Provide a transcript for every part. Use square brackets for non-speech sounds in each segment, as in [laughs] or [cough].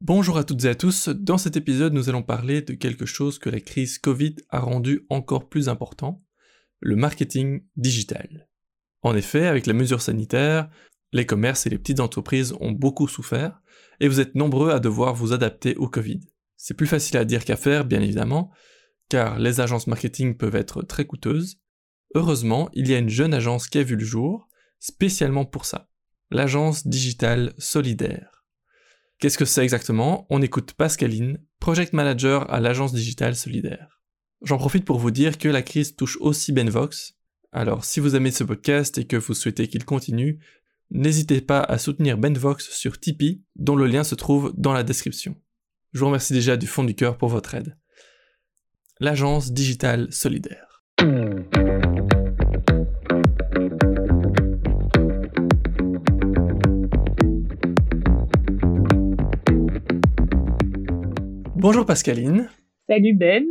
Bonjour à toutes et à tous, dans cet épisode nous allons parler de quelque chose que la crise Covid a rendu encore plus important, le marketing digital. En effet, avec les mesures sanitaires, les commerces et les petites entreprises ont beaucoup souffert, et vous êtes nombreux à devoir vous adapter au Covid. C'est plus facile à dire qu'à faire, bien évidemment, car les agences marketing peuvent être très coûteuses. Heureusement, il y a une jeune agence qui a vu le jour, spécialement pour ça, l'agence digitale solidaire. Qu'est-ce que c'est exactement? On écoute Pascaline, Project Manager à l'agence digitale solidaire. J'en profite pour vous dire que la crise touche aussi Benvox. Alors si vous aimez ce podcast et que vous souhaitez qu'il continue, n'hésitez pas à soutenir Benvox sur Tipeee, dont le lien se trouve dans la description. Je vous remercie déjà du fond du cœur pour votre aide. L'agence digitale solidaire. Bonjour Pascaline. Salut Ben.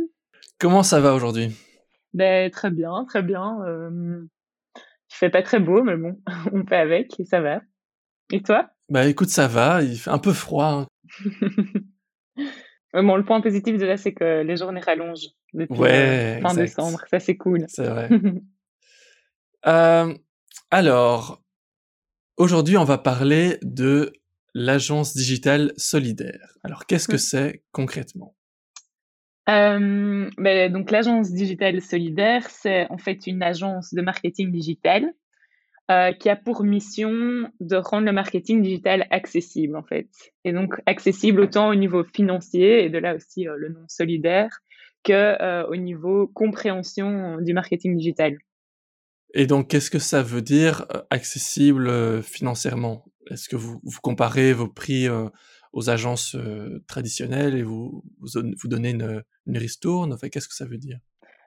Comment ça va aujourd'hui? Ben, Très bien, très bien. Euh, il fait pas très beau, mais bon, [laughs] on fait avec et ça va. Et toi? Bah écoute, ça va, il fait un peu froid. Hein. [laughs] bon, le point positif de là, c'est que les journées rallongent depuis euh, fin décembre. Ça, c'est cool. C'est vrai. [laughs] Euh, alors, aujourd'hui, on va parler de l'agence digitale solidaire. Alors, qu'est-ce que mmh. c'est concrètement? Euh, ben, donc l'agence digitale solidaire, c'est en fait une agence de marketing digital euh, qui a pour mission de rendre le marketing digital accessible en fait. Et donc accessible autant au niveau financier et de là aussi euh, le nom solidaire que au niveau compréhension du marketing digital. Et donc qu'est-ce que ça veut dire accessible financièrement? Est-ce que vous, comparez vos prix aux agences traditionnelles et vous, vous, donnez une, une ristourne? Enfin, Qu'est-ce que ça veut dire?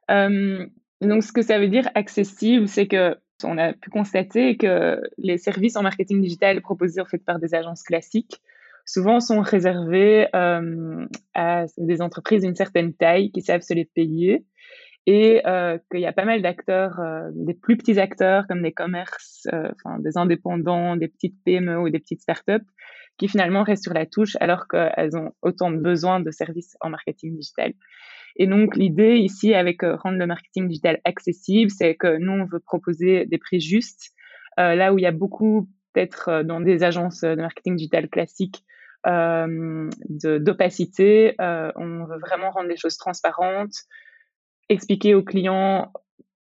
Donc, ce que ça veut dire accessible, c'est que on a pu constater que les services en marketing digital proposés en fait par des agences classiques souvent sont réservés à des entreprises d'une certaine taille qui savent se les payer et euh, qu'il y a pas mal d'acteurs, euh, des plus petits acteurs comme des commerces, euh, enfin des indépendants, des petites PME ou des petites startups qui finalement restent sur la touche alors qu'elles ont autant de besoins de services en marketing digital. Et donc l'idée ici avec rendre le marketing digital accessible, c'est que nous on veut proposer des prix justes là où il y a beaucoup peut-être dans des agences de marketing digital classiques d'opacité, on veut vraiment rendre les choses transparentes, expliquer aux clients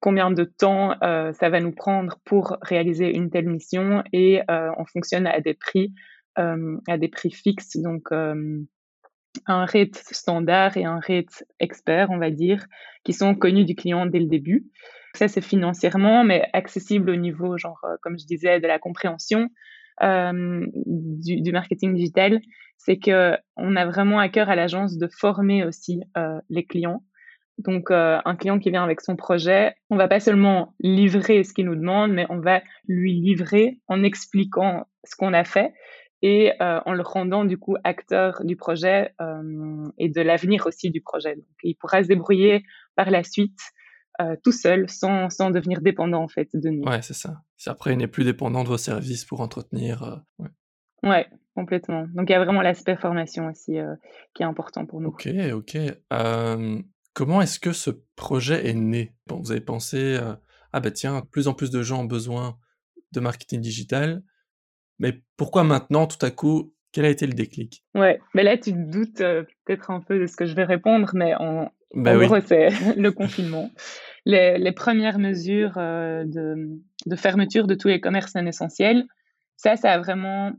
combien de temps euh, ça va nous prendre pour réaliser une telle mission et euh, on fonctionne à des prix euh, à des prix fixes. Donc un rate standard et un rate expert on va dire qui sont connus du client dès le début. Ça c'est financièrement mais accessible au niveau genre comme je disais de la compréhension du, du, marketing digital. C'est que on a vraiment à cœur à l'agence de former aussi les clients donc, euh, un client qui vient avec son projet, on va pas seulement livrer ce qu'il nous demande, mais on va lui livrer en expliquant ce qu'on a fait et euh, en le rendant du coup acteur du projet euh, et de l'avenir aussi du projet. Donc, il pourra se débrouiller par la suite tout seul, sans, sans devenir dépendant en fait de nous. Ouais, c'est ça. Si après il n'est plus dépendant de vos services pour entretenir. ouais. ouais. complètement. Donc il y a vraiment l'aspect formation aussi qui est important pour nous. Ok, ok. Comment est-ce que ce projet est né? Bon, Vous avez pensé, ah bah tiens, de plus en plus de gens ont besoin de marketing digital, mais pourquoi maintenant, tout à coup, quel a été le déclic? Ouais, mais là, tu te doutes peut-être un peu de ce que je vais répondre, mais en, bah gros, c'est [laughs] le confinement. Les, premières mesures de, de, fermeture de tous les commerces non essentiels, ça, ça a vraiment...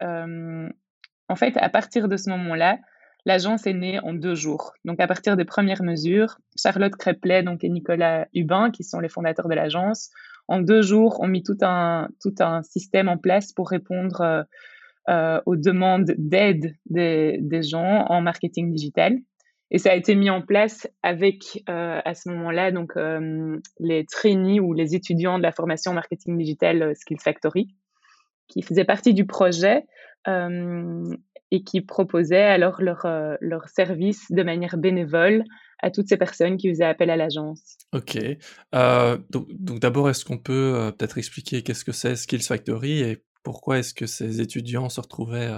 en fait, à partir de ce moment-là, L'agence est née en deux jours. Donc, à partir des premières mesures, Charlotte Créplet et Nicolas Hubin, qui sont les fondateurs de l'agence, en deux jours, ont mis tout un, tout un système en place pour répondre euh, euh, aux demandes d'aide des, gens en marketing digital. Et ça a été mis en place avec, euh, à ce moment-là, donc les trainees ou les étudiants de la formation marketing digital Skills Factory, qui faisaient partie du projet et qui proposaient alors leur, euh, leur service de manière bénévole à toutes ces personnes qui faisaient appel à l'agence. Ok. Euh, donc, d'abord, est-ce qu'on peut euh, peut-être expliquer qu'est-ce que c'est Skills Factory et pourquoi est-ce que ces étudiants se retrouvaient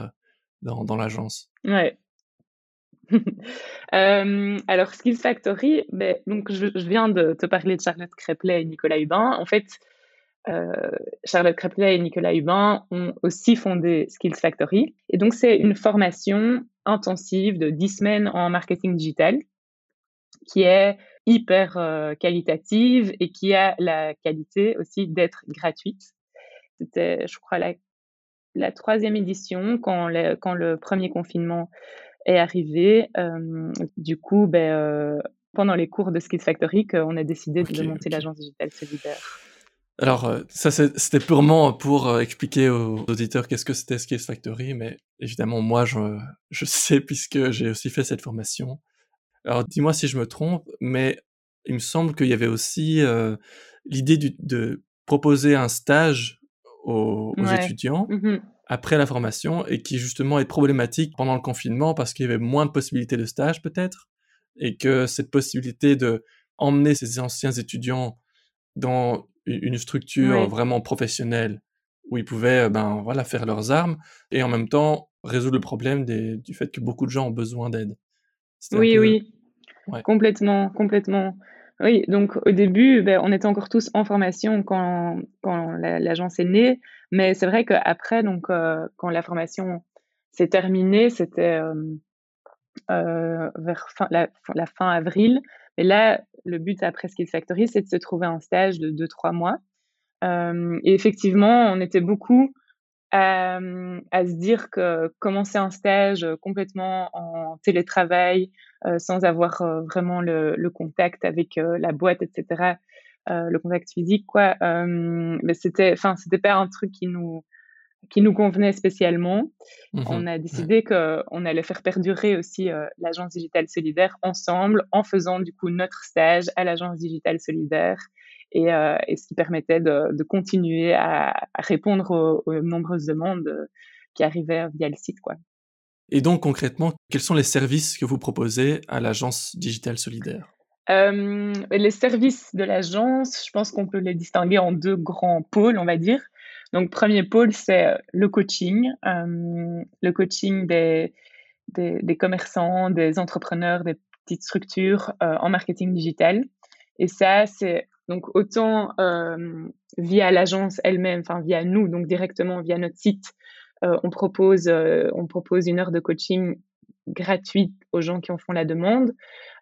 dans, dans l'agence? Ouais. [laughs] euh, alors, Skills Factory, ben, donc je, je, viens de te parler de Charlotte Créplet et Nicolas Hubin. En fait, euh, Charlotte Créplet et Nicolas Hubin ont aussi fondé Skills Factory. Et donc, c'est une formation intensive de 10 semaines en marketing digital qui est hyper euh, qualitative et qui a la qualité aussi d'être gratuite. C'était, je crois, la, la troisième édition quand le, quand le premier confinement est arrivé. Euh, du coup, ben, euh, pendant les cours de Skills Factory, on a décidé okay, de monter okay. l'agence digitale solidaire. Alors, euh, ça, c'était purement pour euh, expliquer aux auditeurs qu'est-ce que c'était Skills Factory, mais évidemment, moi, je, je [laughs] sais puisque j'ai aussi fait cette formation. Alors, dis-moi si je me trompe, mais il me semble qu'il y avait aussi euh, l'idée de proposer un stage aux, aux Ouais. étudiants Mhm. après la formation et qui justement est problématique pendant le confinement parce qu'il y avait moins de possibilités de stage peut-être et que cette possibilité de emmener ces anciens étudiants dans une structure vraiment professionnelle où ils pouvaient euh, ben voilà faire leurs armes et en même temps résoudre le problème des- du fait que beaucoup de gens ont besoin d'aide. Oui, peu oui, ouais. complètement, complètement. Oui, donc au début, ben, on était encore tous en formation quand, quand la- l'agence est née, mais c'est vrai qu'après, donc, euh, quand la formation s'est terminée, c'était euh, euh, vers fin, la, la fin avril. Et là, le but après Skills Factory, c'est de se trouver un stage de 2-3 mois. Euh, et effectivement, on était beaucoup à, se dire que commencer un stage complètement en télétravail, euh, sans avoir euh, vraiment le, le contact avec la boîte, etc., le contact physique, quoi, mais enfin, c'était pas un truc qui nous, qui nous convenait spécialement. Mhm. On a Ouais. décidé qu'on allait faire perdurer aussi euh, l'agence digitale solidaire ensemble en faisant du coup notre stage à l'agence digitale solidaire et, euh, et ce qui permettait de, de continuer à, à répondre aux, aux nombreuses demandes euh, qui arrivaient via le site. Quoi. Et donc concrètement, quels sont les services que vous proposez à l'agence digitale solidaire? Euh, les services de l'agence, je pense qu'on peut les distinguer en deux grands pôles, on va dire. Donc, premier pôle, c'est le coaching, euh, le coaching des, des, commerçants, des entrepreneurs, des petites structures euh, en marketing digital. Et ça, c'est donc autant euh, via l'agence elle-même, enfin via nous, donc directement via notre site, euh, on propose euh, on propose une heure de coaching gratuite aux gens qui en font la demande,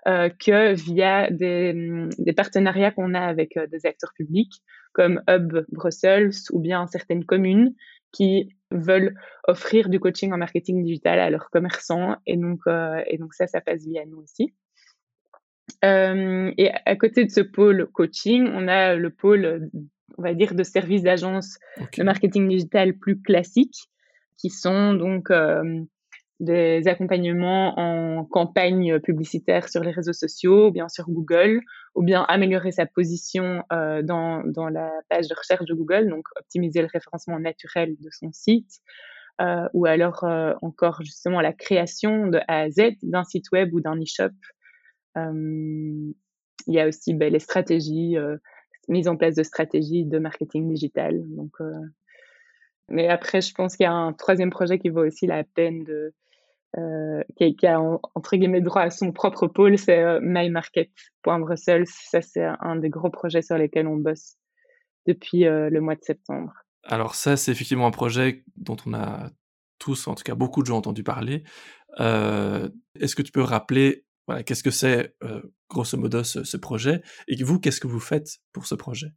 euh, que via des, des partenariats qu'on a avec euh, des acteurs publics comme Hub Brussels ou bien certaines communes qui veulent offrir du coaching en marketing digital à leurs commerçants et donc euh, et donc ça ça passe via nous aussi. Euh, et à côté de ce pôle coaching, on a le pôle, on va dire, de services d'agence de marketing digital plus classiques, qui sont donc euh, des accompagnements en campagne publicitaire sur les réseaux sociaux, ou bien sur Google, ou bien améliorer sa position euh, dans, dans la page de recherche de Google, donc optimiser le référencement naturel de son site, euh, ou alors euh, encore justement la création de A à Z d'un site web ou d'un e-shop. Il y a aussi ben, les stratégies, mise en place de stratégies de marketing digital. Donc, mais après, je pense qu'il y a un troisième projet qui vaut aussi la peine de, euh, qui, qui, a entre guillemets droit à son propre pôle, c'est euh, mymarket.brussels. Ça, c'est un des gros projets sur lesquels on bosse depuis euh, le mois de septembre. Alors ça, c'est effectivement un projet dont on a tous, en tout cas beaucoup de gens, entendu parler. Euh, Est-ce que tu peux rappeler voilà, qu'est-ce que c'est grosso modo ce, ce, projet? Et vous, qu'est-ce que vous faites pour ce projet?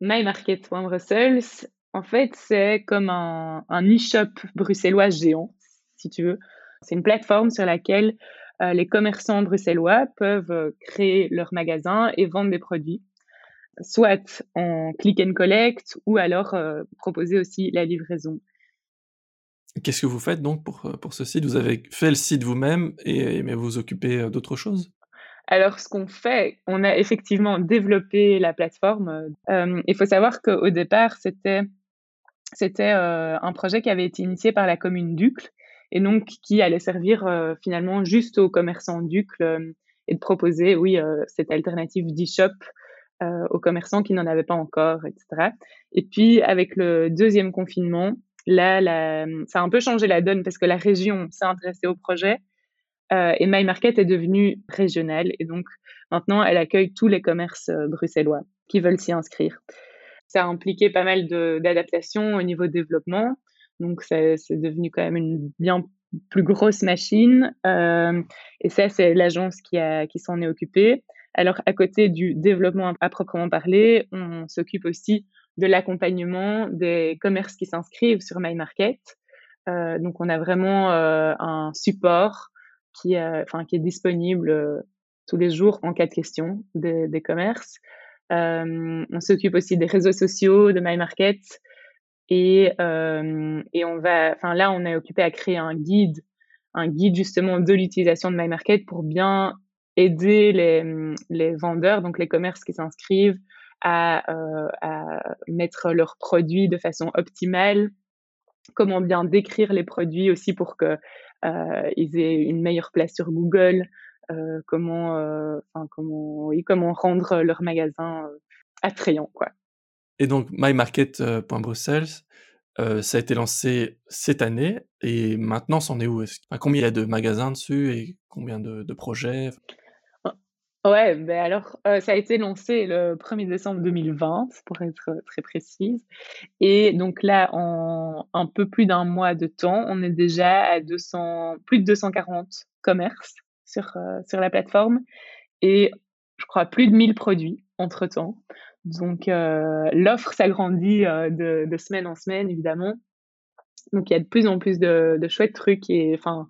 Mymarket.brussels, en fait, c'est comme un, un e-shop bruxellois géant, si tu veux. C'est une plateforme sur laquelle euh, les commerçants bruxellois peuvent euh, créer leur magasin et vendre des produits, soit en click and collect ou alors euh, proposer aussi la livraison. Qu'est-ce que vous faites donc pour, pour ce site? Vous avez fait le site vous-même et, mais vous vous occupez euh, d'autre chose alors, ce qu'on fait, on a effectivement développé la plateforme. Euh, il faut savoir qu'au départ, c'était c'était euh, un projet qui avait été initié par la commune d'Ucle et donc qui allait servir euh, finalement juste aux commerçants d'Ucle euh, et de proposer, oui, euh, cette alternative d'e-shop aux commerçants qui n'en avaient pas encore, etc. Et puis, avec le deuxième confinement, là, ça a un peu changé la donne parce que la région s'est intéressée au projet et My Market est devenue régionale et donc maintenant elle accueille tous les commerces bruxellois qui veulent s'y inscrire. Ça a impliqué pas mal d'adaptations au niveau développement, donc c'est devenu quand même une bien plus grosse machine euh, et ça c'est l'agence qui, s'en est occupée. Alors à côté du développement à proprement parler, on s'occupe aussi de l'accompagnement des commerces qui s'inscrivent sur My Market. Euh, donc on a vraiment euh, un support qui, est disponible tous les jours en cas de question des, commerces. On s'occupe aussi des réseaux sociaux de My Market et, euh, et on va, enfin là, on est occupé à créer un guide, un guide justement de l'utilisation de My Market pour bien aider les, les vendeurs, donc les commerces qui s'inscrivent, à, euh, à mettre leurs produits de façon optimale, comment bien décrire les produits aussi pour que euh, ils aient une meilleure place sur Google, euh, comment, euh, comment, oui, comment rendre leur magasin attrayant, quoi. Et donc, mymarket.brussels, euh, ça a été lancé cette année et maintenant, c'en est où? Combien il y a de magasins dessus et combien de, projets? Ouais, ben alors, euh, ça a été lancé le 1er décembre 2020, pour être très précise. Et donc là, en un peu plus d'un mois de temps, on est déjà à 200, plus de 240 commerces sur, euh, sur la plateforme et je crois plus de 1000 produits entre-temps. Donc euh, l'offre s'agrandit de, de semaine en semaine, évidemment. Donc il y a de plus en plus de, de chouettes trucs et enfin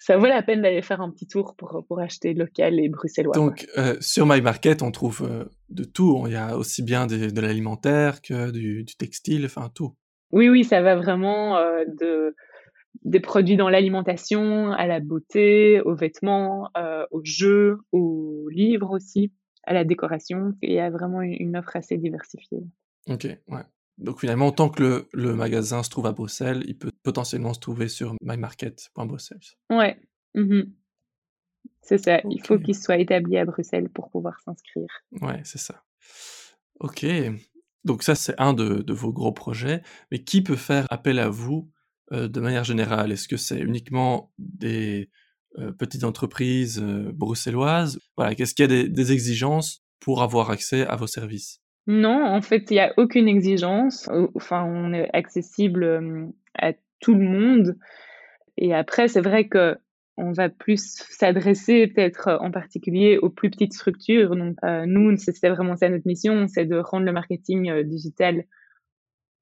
ça vaut la peine d'aller faire un petit tour pour, pour acheter local et bruxellois. Donc, euh, sur My Market, on trouve euh, de tout. Il y a aussi bien de l'alimentaire que du, du, textile, enfin tout. Oui, oui, ça va vraiment euh, de, des produits dans l'alimentation, à la beauté, aux vêtements, euh, aux jeux, aux livres aussi, à la décoration. Il y a vraiment une, une offre assez diversifiée. Ok, ouais. Donc finalement, tant que le, le, magasin se trouve à Bruxelles, il peut potentiellement se trouver sur mymarket.brussels. Ouais. Mmh c'est ça. Okay. Il faut qu'il soit établi à Bruxelles pour pouvoir s'inscrire. Ouais, c'est ça. Ok. Donc ça, c'est un de, de, vos gros projets. Mais qui peut faire appel à vous euh, de manière générale? Est-ce que c'est uniquement des euh, petites entreprises euh, bruxelloises Voilà, qu'est-ce qu'il y a des, exigences pour avoir accès à vos services? Non, en fait, il n'y a aucune exigence. Enfin, on est accessible à tout le monde. Et après, c'est vrai que on va plus s'adresser peut-être en particulier aux plus petites structures. Donc, euh, nous, c'était vraiment ça notre mission, c'est de rendre le marketing euh, digital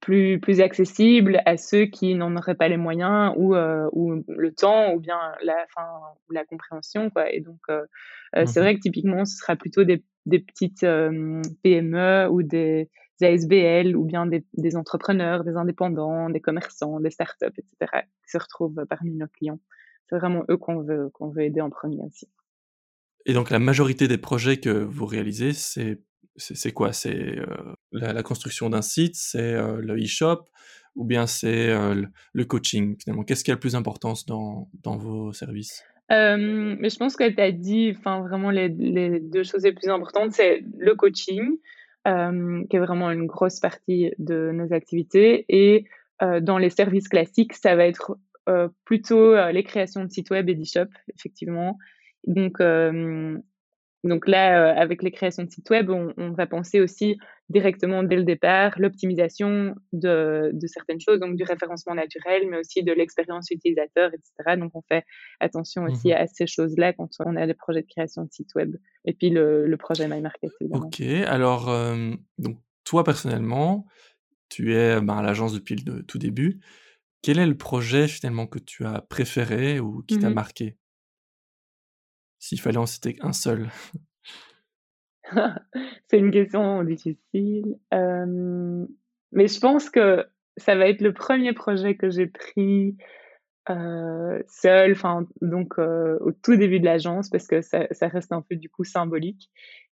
plus, plus accessible à ceux qui n'en auraient pas les moyens ou, euh, ou le temps ou bien la, fin, la compréhension. Quoi. Et donc, euh, mmh. c'est vrai que typiquement, ce sera plutôt des, des petites euh, PME ou des, des, ASBL ou bien des, des, entrepreneurs, des indépendants, des commerçants, des startups, etc., qui se retrouvent parmi nos clients. C'est vraiment eux qu'on veut, qu'on veut aider en premier aussi. Et donc, la majorité des projets que vous réalisez, c'est c'est quoi? C'est euh, la, construction d'un site, c'est euh, le e-shop, ou bien c'est euh, le coaching finalement? Qu'est-ce qui a le plus d'importance dans, dans vos services? Mais je pense que tu as dit, vraiment les, les, deux choses les plus importantes, c'est le coaching, qui est vraiment une grosse partie de nos activités, et dans les services classiques, ça va être plutôt les créations de sites web et d'e-shop, effectivement. Donc donc là, euh, avec les créations de sites web, on, on, va penser aussi directement dès le départ l'optimisation de, de, certaines choses, donc du référencement naturel, mais aussi de l'expérience utilisateur, etc. Donc on fait attention aussi mmh. à ces choses-là quand on a des projets de création de sites web. Et puis le, le projet My Market, évidemment. Ok, alors euh, donc toi personnellement, tu es ben, à l'agence depuis le tout début. Quel est le projet finalement que tu as préféré ou qui mmh t'a marqué? S'il fallait en citer un seul [laughs] C'est une question difficile. Mais je pense que ça va être le premier projet que j'ai pris seul, donc au tout début de l'agence, parce que ça, reste un peu du coup symbolique.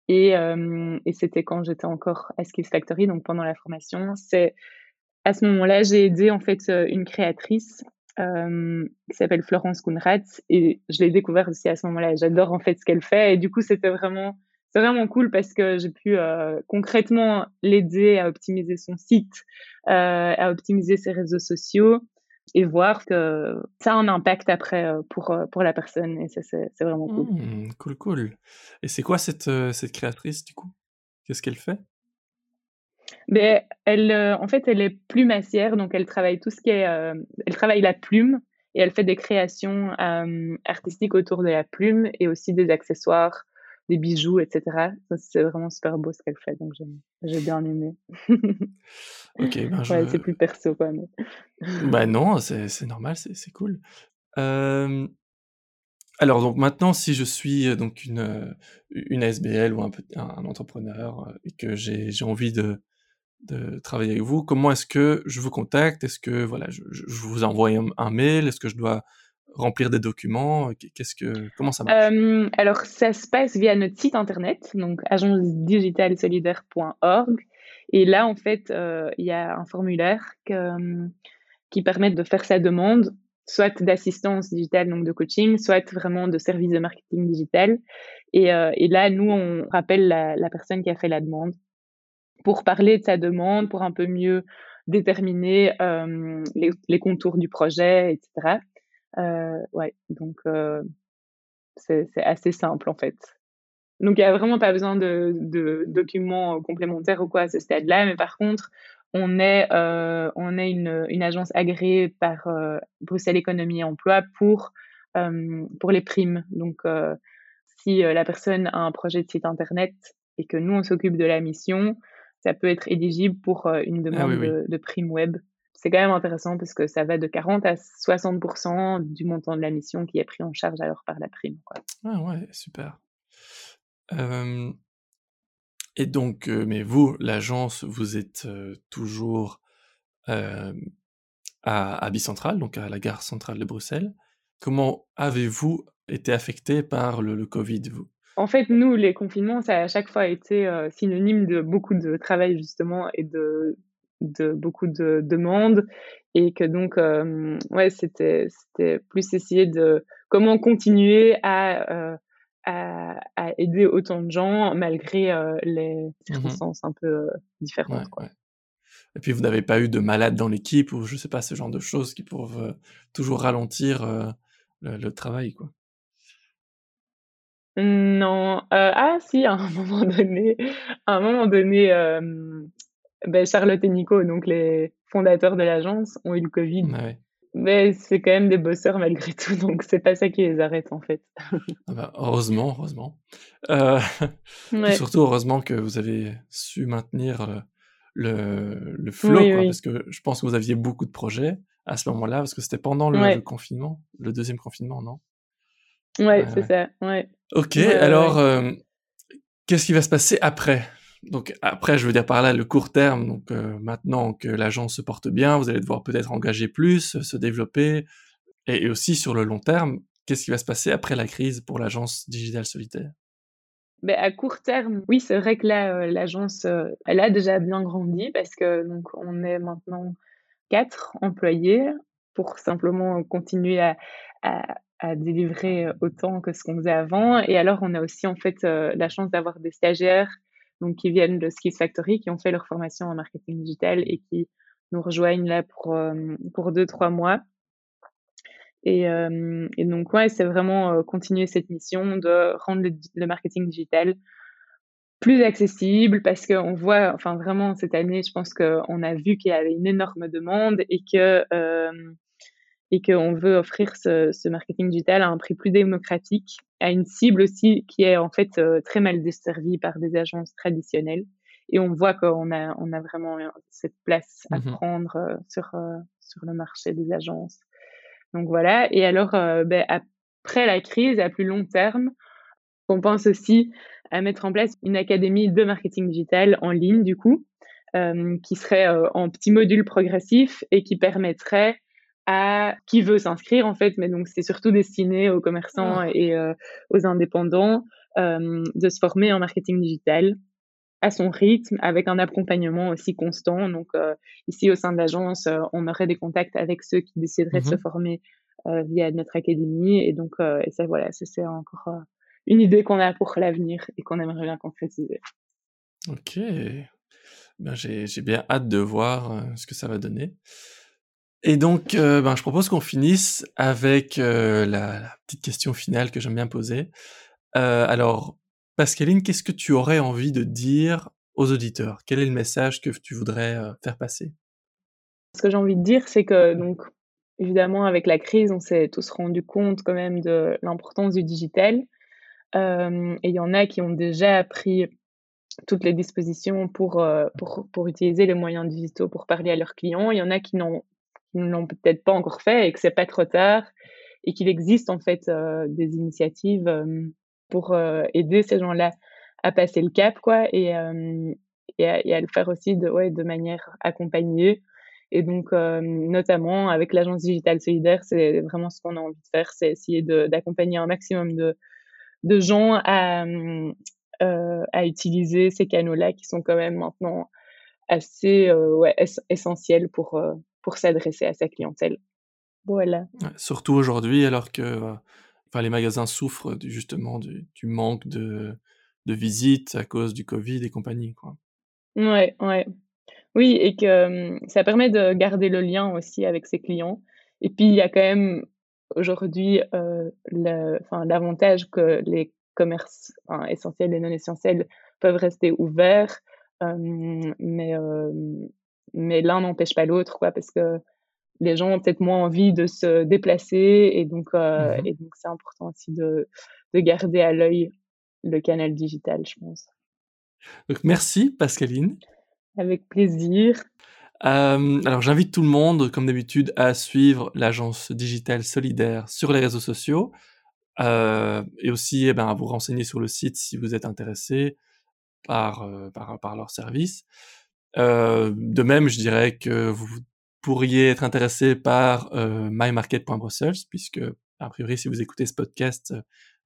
Et, et c'était quand j'étais encore à Skills Factory, donc pendant la formation. C'est à ce moment-là, j'ai aidé en fait une créatrice euh, qui s'appelle Florence Kunratz et je l'ai découvert aussi à ce moment-là. J'adore en fait ce qu'elle fait et du coup c'était vraiment c'est vraiment cool parce que j'ai pu concrètement l'aider à optimiser son site, à optimiser ses réseaux sociaux et voir que ça a un impact après pour, pour la personne. Et ça, c'est vraiment cool. Mmh, cool, cool. Et c'est quoi cette, cette créatrice du coup? Qu'est-ce qu'elle fait? Ben, elle, en fait, elle est plumassière, donc elle travaille tout ce qui est, elle travaille la plume et elle fait des créations artistiques autour de la plume et aussi des accessoires des bijoux, etc. C'est vraiment super beau ce qu'elle fait, donc j'ai bien aimé. [laughs] ok, ben je... ouais, c'est plus perso, quoi. Mais... [laughs] bah non, c'est normal, c'est cool. Euh... Alors, donc maintenant, si je suis euh, donc une, euh, une ASBL ou un, un entrepreneur euh, et que j'ai envie de, de travailler avec vous, comment est-ce que je vous contacte? Est-ce que voilà, je, vous envoie un, mail? Est-ce que je dois remplir des documents? Qu'est-ce que comment ça marche? Euh, Alors ça se passe via notre site internet, donc agencedigitalsolidaire.org. Et là, en fait, euh, il y a un formulaire que, qui permet de faire sa demande, soit d'assistance digitale, donc de coaching, soit vraiment de service de marketing digital. Et, euh, là, nous, on rappelle la, personne qui a fait la demande pour parler de sa demande, pour un peu mieux déterminer euh, les, contours du projet, etc. Euh, ouais, donc euh, c'est assez simple en fait. Donc il n'y a vraiment pas besoin de, documents complémentaires ou quoi à ce stade-là, mais par contre, on est, on est une, une, agence agréée par Bruxelles Économie et Emploi pour, pour les primes. Donc si la personne a un projet de site internet et que nous on s'occupe de la mission, ça peut être éligible pour une ah demande De, de prime web c'est quand même intéressant parce que ça va de 40 à 60% du montant de la mission qui est pris en charge alors par la prime. Quoi. Ah ouais, super. et donc, mais vous, l'agence, vous êtes toujours à, à Bicentral, donc à la gare centrale de Bruxelles. Comment avez-vous été affecté par le, Covid, vous? En fait, nous, les confinements, ça a à chaque fois été synonyme de beaucoup de travail, justement, et de de beaucoup de demandes et que donc euh, ouais c'était c'était plus essayer de comment continuer à, euh, à, à aider autant de gens malgré euh, les mmh circonstances un peu différentes quoi. Et puis vous n'avez pas eu de malades dans l'équipe ou je sais pas ce genre de choses qui peuvent toujours ralentir le, le, travail quoi. Non, ah si à un [laughs] moment donné, à un moment donné ben, Charlotte et Nico, donc les fondateurs de l'agence, ont eu le Covid. Mais c'est quand même des bosseurs malgré tout, [laughs] donc c'est pas ça qui les arrête en fait. [laughs] Ah bah, heureusement, heureusement. Euh, surtout heureusement que vous avez su maintenir le, le, flow, quoi, parce que je pense que vous aviez beaucoup de projets à ce moment-là, parce que c'était pendant le, confinement, le deuxième confinement, non? Ouais, c'est ça. Ouais. Ok, alors euh, qu'est-ce qui va se passer après? Donc après, je veux dire par là le court terme. Donc euh, maintenant que l'agence se porte bien, vous allez devoir peut-être engager plus, se développer, et, aussi sur le long terme, qu'est-ce qui va se passer après la crise pour l'agence digitale solitaire? Ben, à court terme, oui, c'est vrai que là, euh, l'agence, euh, elle a déjà bien grandi parce que donc on est maintenant quatre employés pour simplement continuer à, à, à délivrer autant que ce qu'on faisait avant. Et alors, on a aussi en fait la chance d'avoir des stagiaires donc qui viennent de Skills Factory, qui ont fait leur formation en marketing digital et qui nous rejoignent là pour, euh, pour deux, trois mois. Et, euh, donc, ouais, c'est vraiment euh, continuer cette mission de rendre le, marketing digital plus accessible parce qu'on voit, enfin vraiment cette année, je pense qu'on a vu qu'il y avait une énorme demande et que et qu'on veut offrir ce, ce, marketing digital à un prix plus démocratique, à une cible aussi qui est en fait euh, très mal desservie par des agences traditionnelles. Et on voit qu'on a, on a vraiment cette place à mmh prendre euh, sur, euh, sur le marché des agences. Donc voilà. Et alors, ben, après la crise, à plus long terme, on pense aussi à mettre en place une académie de marketing digital en ligne, du coup, qui serait en petits modules progressifs et qui permettrait à qui veut s'inscrire en fait, mais donc c'est surtout destiné aux commerçants ah. et euh, aux indépendants euh, de se former en marketing digital à son rythme, avec un accompagnement aussi constant. Donc euh, ici au sein de l'agence, on aurait des contacts avec ceux qui décideraient de se mmh former via notre académie, et donc et ça voilà, c'est encore une idée qu'on a pour l'avenir et qu'on aimerait bien concrétiser. Ok, ben, j'ai bien hâte de voir ce que ça va donner. Et donc, euh, ben, je propose qu'on finisse avec euh, la, petite question finale que j'aime bien poser. alors, Pascaline, qu'est-ce que tu aurais envie de dire aux auditeurs? Quel est le message que tu voudrais faire passer? Ce que j'ai envie de dire, c'est que, donc, évidemment, avec la crise, on s'est tous rendu compte quand même de l'importance du digital. et il y en a qui ont déjà pris toutes les dispositions pour, euh, pour, pour, utiliser les moyens digitaux pour parler à leurs clients. Il y en a qui n'ont l'ont peut-être pas encore fait et que c'est pas trop tard et qu'il existe en fait euh, des initiatives euh, pour aider ces gens-là à passer le cap quoi et, et à, le faire aussi de, ouais, de manière accompagnée. Et donc, notamment avec l'agence digitale solidaire, c'est vraiment ce qu'on a envie de faire, c'est essayer d'accompagner un maximum de, de gens à, euh, à utiliser ces canaux-là qui sont quand même maintenant assez euh, ouais, essentiels pour, euh, pour s'adresser à sa clientèle. Voilà. surtout aujourd'hui, alors que enfin, les magasins souffrent justement du, du manque de, de visites à cause du Covid et compagnie. Quoi. Ouais, ouais. Oui, et que ça permet de garder le lien aussi avec ses clients. Et puis, il y a quand même aujourd'hui euh, l'avantage que les commerces essentiels et non essentiels peuvent rester ouverts, mais, mais l'un n'empêche pas l'autre, quoi, parce que les gens ont peut-être moins envie de se déplacer et donc, mmh et donc c'est important aussi de, de garder à l'œil le canal digital, je pense. Donc merci Pascaline. Avec plaisir. alors j'invite tout le monde, comme d'habitude, à suivre l'agence digitale solidaire sur les réseaux sociaux. Euh, et aussi eh ben, à vous renseigner sur le site si vous êtes intéressé par, euh, par, par, leur service. Euh, de même, je dirais que vous pourriez être intéressé par euh, mymarket.brussels, puisque, a priori, si vous écoutez ce podcast,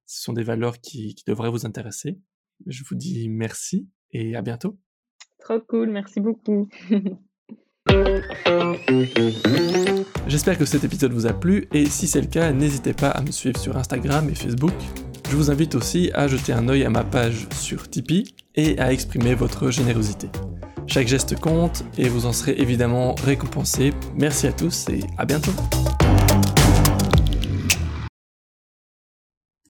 ce sont des valeurs qui, qui devraient vous intéresser. Je vous dis merci et à bientôt. Trop cool, merci beaucoup. [laughs] J'espère que cet épisode vous a plu et si c'est le cas, n'hésitez pas à me suivre sur Instagram et Facebook. Je vous invite aussi à jeter un œil à ma page sur Tipeee et à exprimer votre générosité. Chaque geste compte et vous en serez évidemment récompensé. Merci à tous et à bientôt.